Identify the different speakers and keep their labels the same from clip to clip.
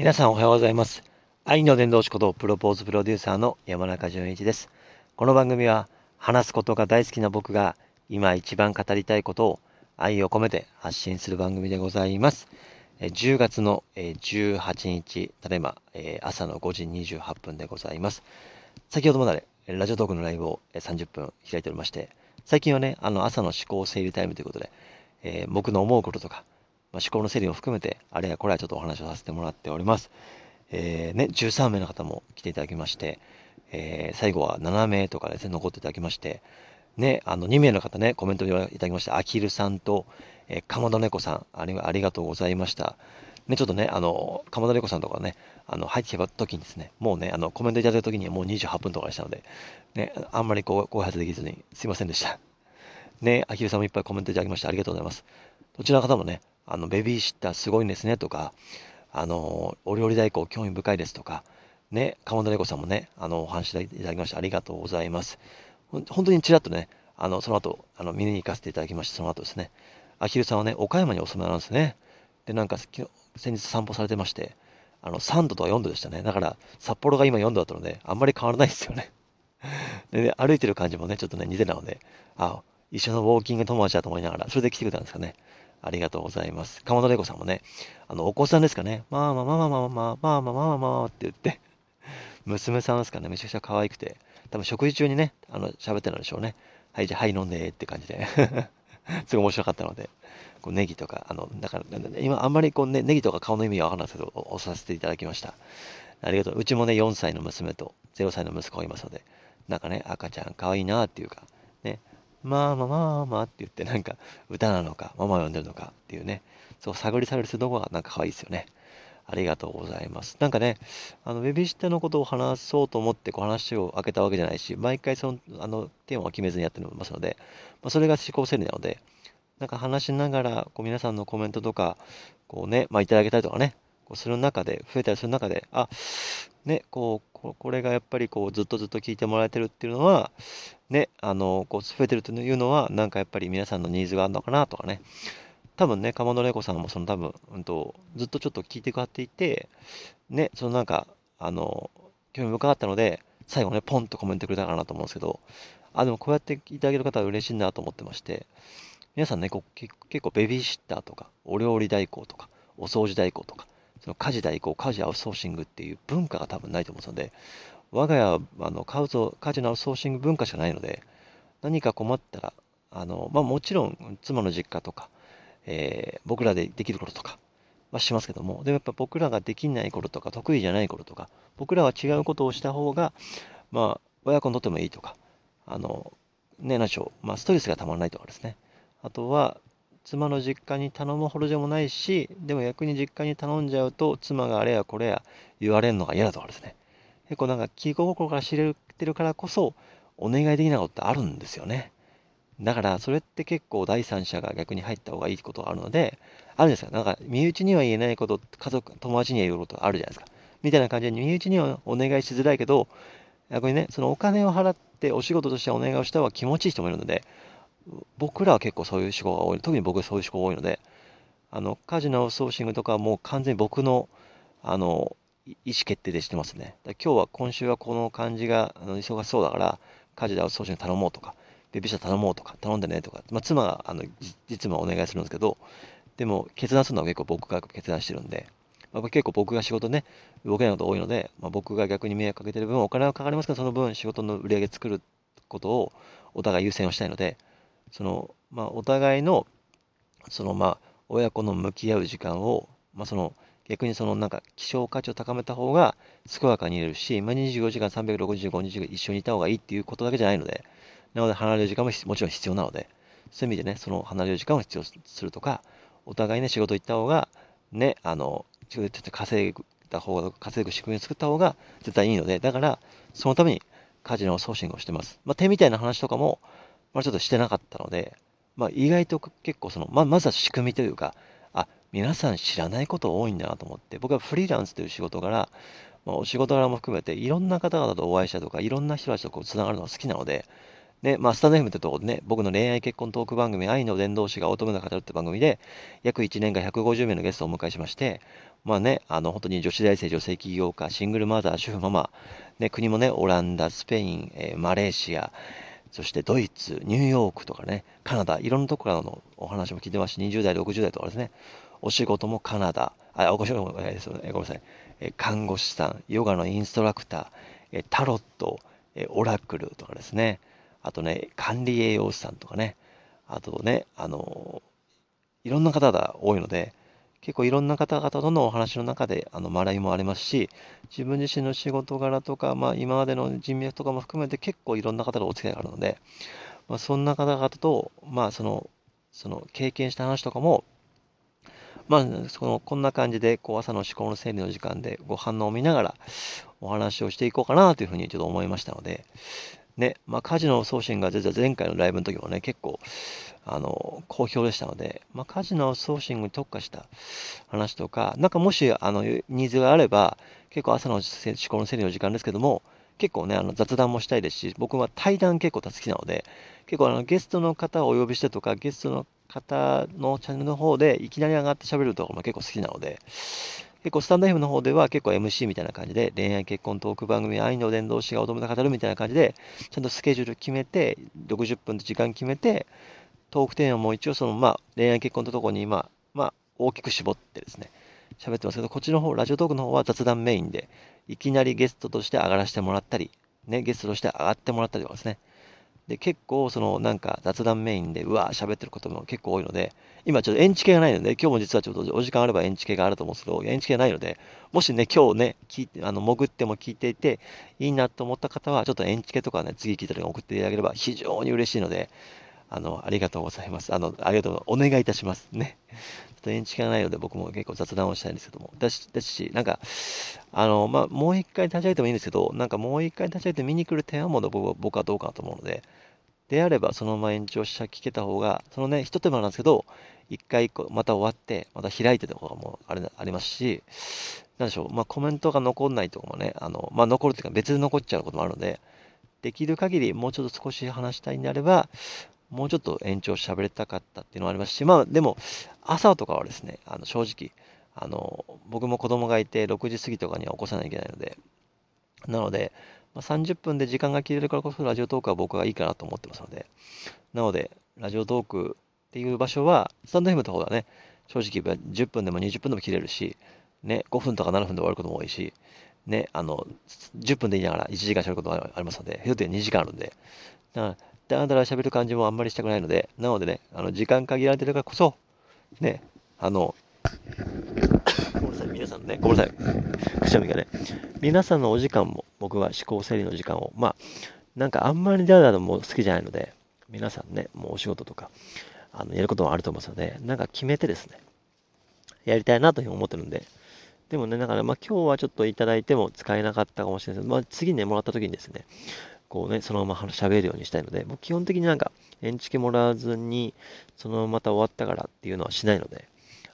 Speaker 1: 皆さんおはようございます。愛の伝道師ことプロポーズプロデューサーの山中淳一です。この番組は話すことが大好きな僕が今一番語りたいことを愛を込めて発信する番組でございます。10月の18日、ただいま朝の5時28分でございます。先ほどまでラジオトークのライブを30分開いておりまして、最近はね、あの朝の思考整理タイムということで、えー僕の思うこととか、まあ、思考の整理を含めて、あれやこれやちょっとお話をさせてもらっております。えーね、13名の方も来ていただきまして、えー最後は7名とかですね、残っていただきまして、ね、あの2名の方ね、コメントいただきました。あきるさんと、えー、かまど猫さんあり、ありがとうございました。ね、ちょっとね、あの、かまど猫さんとかね、あの、入ってきた時にですね、もうね、あの、コメントいただいた時にはもう28分とかでしたので、ね、あんまりこう、ご挨拶できずに、すいませんでした。ね、あきるさんもいっぱいコメントいただきましてありがとうございます。どちらの方もね、あの、ベビーシッターすごいんですねとか、あの、お料理代行興味深いですとか、ね、鴨田猫さんもね、あの、お話いただきましてありがとうございます。本当にちらっとね、あの、その後、あの、見に行かせていただきまして、その後ですね、あきるさんはね、岡山にお住まいなんですね。で、なんか、先日散歩されてまして、あの、3度とか4度でしたね。だから、札幌が今4度だったので、あんまり変わらないですよね。でね、歩いてる感じもね、ちょっとね、似てたので、あ、一緒のウォーキング友達だと思いながら、それで来てくれたんですかね。ありがとうございます。鴨田玲子さんもね、あの、お子さんですかね、まあまあまあまあまあまあまあまあまあまあまあって言って、娘さんですかね、めちゃくちゃ可愛くて、多分食事中にね、あの、喋ってるんでしょうね。はい、じゃあ、はい、飲んでって感じで、すごい面白かったので、こうネギとか、あの、だから、今あんまりこうね、ネギとか顔の意味はわからないですけど、お押させていただきました。ありがとう。うちもね、4歳の娘と0歳の息子がいますので、なんかね、赤ちゃん可愛いなっていうか、ね、まあまあまあまあって言って、なんか歌なのか、ママを呼んでるのかっていうね、そう探り探りするとこがなんか可愛いですよね。ありがとうございます。なんかね、あの、ベビーシッターのことを話そうと思ってこう話を開けたわけじゃないし、毎回その、あの、テーマを決めずにやってますので、まあ、それが思考整理なので、なんか話しながら、こう皆さんのコメントとか、こうね、まあ、いただけたりとかね、こうする中で、増えたりする中で、あ、ね、こう、これがやっぱりこう、ずっとずっと聞いてもらえてるっていうのは、ね、あの、こう、増えてるというのは、なんかやっぱり皆さんのニーズがあるのかなとかね、多分ね、鴨野玲子さんもその多分、うんと、ずっとちょっと聞いてくだっていて、ね、そのなんか、あの、興味深かったので、最後ね、ポンとコメントくれたかなと思うんですけど、あ、でもこうやっていただける方は嬉しいなと思ってまして、皆さんね、こう結構ベビーシッターとか、お料理代行とか、お掃除代行とか、その家事代行、家事アウトソーシングっていう文化が多分ないと思うので、我が家はあの家事家事のアウトソーシング文化しかないので、何か困ったら、あのまあ、もちろん妻の実家とか、えー僕らでできることとかはしますけども、でもやっぱ僕らができないこととか、得意じゃないこととか、僕らは違うことをした方が、まあ、親子にとってもいいとか、あの、ね、何でしょう、まあ、ストレスがたまらないとかですね。あとは、妻の実家に頼むほどでもないし、でも逆に実家に頼んじゃうと、妻があれやこれや言われるのが嫌だとかですね。結構なんか気心から知れてるからこそ、お願いできないことってあるんですよね。だから、それって結構第三者が逆に入った方がいいことがあるので、あるんですよ。なんか、身内には言えないこと、家族、友達には言うことあるじゃないですか。みたいな感じで、身内にはお願いしづらいけど、逆にね、そのお金を払ってお仕事としてお願いをした方が気持ちいい人もいるので、僕らは結構そういう思考が多い。特に僕はそういう思考が多いので、あの、カジノアウソーシングとかはもう完全に僕の、あの、意思決定でしてますね。だ今日は、今週はこの感じがあの忙しそうだから、家事でアウソーシング頼もうとか、ベビーシッター頼もうとか、頼んでねとか、まあ、妻があの実務はお願いするんですけど、でも決断するのは結構僕が決断してるんで、まあ、結構僕が仕事ね、動けないこと多いので、まあ、僕が逆に迷惑かけてる分、お金はかかりますけど、その分仕事の売り上げ作ることをお互い優先をしたいので、その、まあ、お互いの、その、まあ、親子の向き合う時間を、まあ、その、逆にその、なんか、希少価値を高めた方が、健やかにいれるし、まあ、24時間365日一緒にいた方がいいっていうことだけじゃないので、なので、離れる時間ももちろん必要なので、そういう意味でね、その離れる時間を必要するとか、お互いね、仕事行った方が、ね、あの、仕事行って稼いだ方が、稼ぐ仕組みを作った方が絶対いいので、だから、そのために家事のソーシングをしてます。まあ、手みたいな話とかも、まあ、ちょっとしてなかったので、まあ、意外と結構その、まあ、まずは仕組みというか、あ、皆さん知らないこと多いんだなと思って、僕はフリーランスという仕事柄、まあ、お仕事柄も含めて、いろんな方々とお会いしたとか、いろんな人たちとこうつながるのが好きなので、ね、まあ、スタンド FM ってとこでね、僕の恋愛結婚トーク番組、愛の伝道師が乙女が語るって番組で、約1年間150名のゲストをお迎えしまして、まあね、あの、本当に女子大生、女性起業家、シングルマザー、主婦ママ、ね、国もね、オランダ、スペイン、えー、マレーシア、そしてドイツ、ニューヨークとかね、カナダ、いろんなところからのお話も聞いてますし、20代、60代とかですね、お仕事もカナダ、あ、お仕事も、えー、ごめんなさい、え看護師さん、ヨガのインストラクター、えタロット、えオラクルとかですね、あとね、管理栄養士さんとかね、あとね、あのいろんな方が多いので、結構いろんな方々とのお話の中で、あの、学びもありますし、自分自身の仕事柄とか、まあ、今までの人脈とかも含めて結構いろんな方とお付き合いがあるので、まあ、そんな方々と、まあ、その、その経験した話とかも、まあ、その、こんな感じで、こう、朝の思考の整理の時間でご反応を見ながらお話をしていこうかなというふうにちょっと思いましたので、ね、まあ、カジノ送信が実は前回のライブの時もね、結構、あの、好評でしたので、まあ、カジノソーシングに特化した話とか、なんかもし、あの、ニーズがあれば、結構朝の思考の整理の時間ですけども、結構ね、あの雑談もしたいですし、僕は対談結構好きなので、結構あのゲストの方をお呼びしてとか、ゲストの方のチャンネルの方でいきなり上がって喋るところも結構好きなので、結構スタンド F の方では結構 MC みたいな感じで、恋愛結婚トーク番組、愛の伝道師が乙女が語るみたいな感じで、ちゃんとスケジュール決めて、60分で時間決めて、トークテーマも一応その、まあ、恋愛結婚のとこに、まあ、まあ、大きく絞ってですね、喋ってますけど、こっちの方、ラジオトークの方は雑談メインで、いきなりゲストとして上がらせてもらったり、ね、ゲストとして上がってもらったりとかですね、で、結構、その、なんか雑談メインで、うわー喋ってることも結構多いので、今ちょっとエンチ系がないので、今日も実はちょっとお時間あればエンチ系があると思うんですけど、エンチ系ないので、もしね、今日ね、聞いて、あの、潜っても聞いていて、いいなと思った方は、ちょっとエンチ系とかね、次聞いた時に送っていただければ非常に嬉しいので、あの、ありがとうございます。あの、ありがとう、お願いいたします。ね。ちょっとエンチ系がないので、僕も結構雑談をしたいんですけども。だし、ですし、なんか、あの、まあ、もう一回立ち上げてもいいんですけど、なんかもう一回立ち上げて見に来る提案も僕はどうかなと思うので、であれば、そのまま延長し聞けた方が、そのね、一手間なんですけど、一回一個、また終わって、また開いてとかもあれありますし、なんでしょう、まあ、コメントが残んないとかもね、あの、まあ、残るというか別で残っちゃうこともあるので、できる限りもうちょっと少し話したいんであれば、もうちょっと延長喋りたかったっていうのもありますし、まあ、でも、朝とかはですね、あの正直、あの、僕も子供がいて、6時過ぎとかには起こさないといけないので、なので、まあ、30分で時間が切れるからこそラジオトークは僕はいいかなと思ってますので、なので、ラジオトークっていう場所は、スタンド FM の方がね、正直言えば10分でも20分でも切れるし、ね、5分とか7分で終わることも多いし、ね、あの、10分で言いながら1時間喋ることがありますので、ひょって2時間あるんで、だから、だらだら喋る感じもあんまりしたくないので、なのでね、あの、時間限られてるからこそ、ね、あの、ごめんなさい、皆さんね、ごめんなさい、くしゃみがね、皆さんのお時間も、僕は思考整理の時間を、まあ、なんかあんまりだらだらも好きじゃないので、皆さんね、もうお仕事とか、あの、やることもあると思いますので、なんか決めてですね、やりたいなというふうに思ってるんで、でもね、だから、まあ今日はちょっといただいても使えなかったかもしれないです。けど、まあ次ね、もらった時にですね、こうね、そのまま喋るようにしたいので、もう基本的になんか、エンチケもらわずに、そのまた終わったからっていうのはしないので、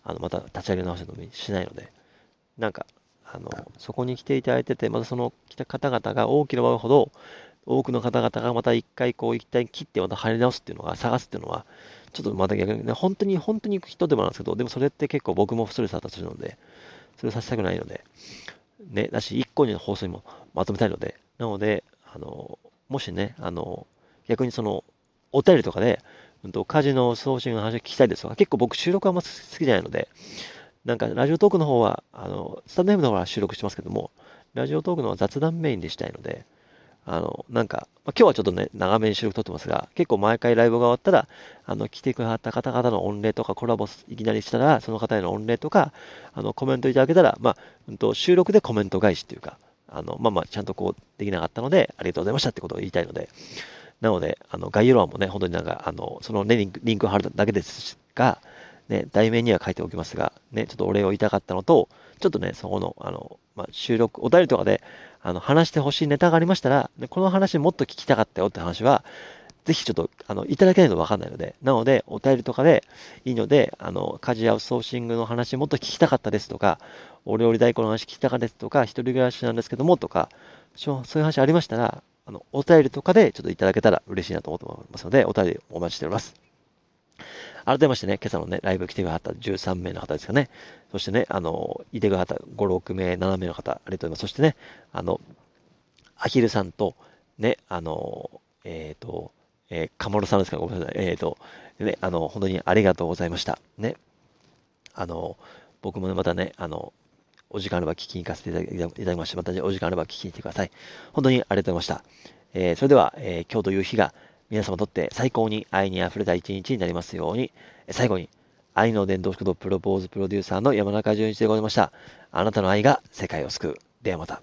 Speaker 1: あの、また立ち上げ直しのもしないので、なんか、あの、そこに来ていただいてて、またその来た方々が大きな場ほど、多くの方々がまた一回こう一回切ってまた入り直すっていうのが、探すっていうのは、ちょっとまた逆にね、本当に本当に行く人でもなんですけど、でもそれって結構僕もストレス発達するので、それをさせたくないので、ね、だし、一個の放送にもまとめたいので、なので、あの、もしね、あの、逆にその、お便りとかで、うんと、家事の送信の話を聞きたいですとか、結構僕収録はあんま好きじゃないので、なんかラジオトークの方は、あの、スタンド M の方は収録してますけども、ラジオトークの方は雑談メインでしたいので、あの、なんか、まあ、今日はちょっとね、長めに収録撮ってますが、結構毎回ライブが終わったら、あの、来てくださった方々の御礼とかコラボいきなりしたら、その方への御礼とか、あの、コメントいただけたら、まあ、うんと、収録でコメント返しっていうか、あの、まあまあ、ちゃんとこう、できなかったので、ありがとうございましたってことを言いたいので、なので、あの、概要欄もね、本当になんか、あの、そのね、リンク、リンクを貼るだけですが、ね、題名には書いておきますが、ね、ちょっとお礼を言いたかったのと、ちょっとね、そこの、あの、まあ、収録、お便りとかで、あの、話してほしいネタがありましたら、でこの話もっと聞きたかったよって話は、ぜひちょっと、あの、いただけないとわかんないので、なので、お便りとかでいいので、あの、家事やソーシングの話もっと聞きたかったですとか、お料理代行の話聞きたかったですとか、一人暮らしなんですけどもとか、そういう話ありましたら、あの、お便りとかでちょっといただけたら嬉しいなと思ってますので、お便りお待ちしております。改めましてね、今朝のね、ライブ来てくださった13名の方ですかね。そしてね、あの、いてくださった5、6名、7名の方、ありがとうございます。そしてね、あの、アヒルさんと、ね、あの、えっ、ー、と、えー、カモロさんですか？ごめんなさい。えっ、ー、と、ね、あの、本当にありがとうございました。ね。あの、僕もね、またね、あの、お時間あれば聞きに行かせていただきまして、また、ね、お時間あれば聞きに行ってください。本当にありがとうございました。えー、それでは、えー、今日という日が皆様にとって最高に愛に溢れた一日になりますように、最後に、愛の伝道師ことプロポーズプロデューサーの山中淳一でございました。あなたの愛が世界を救う。ではまた。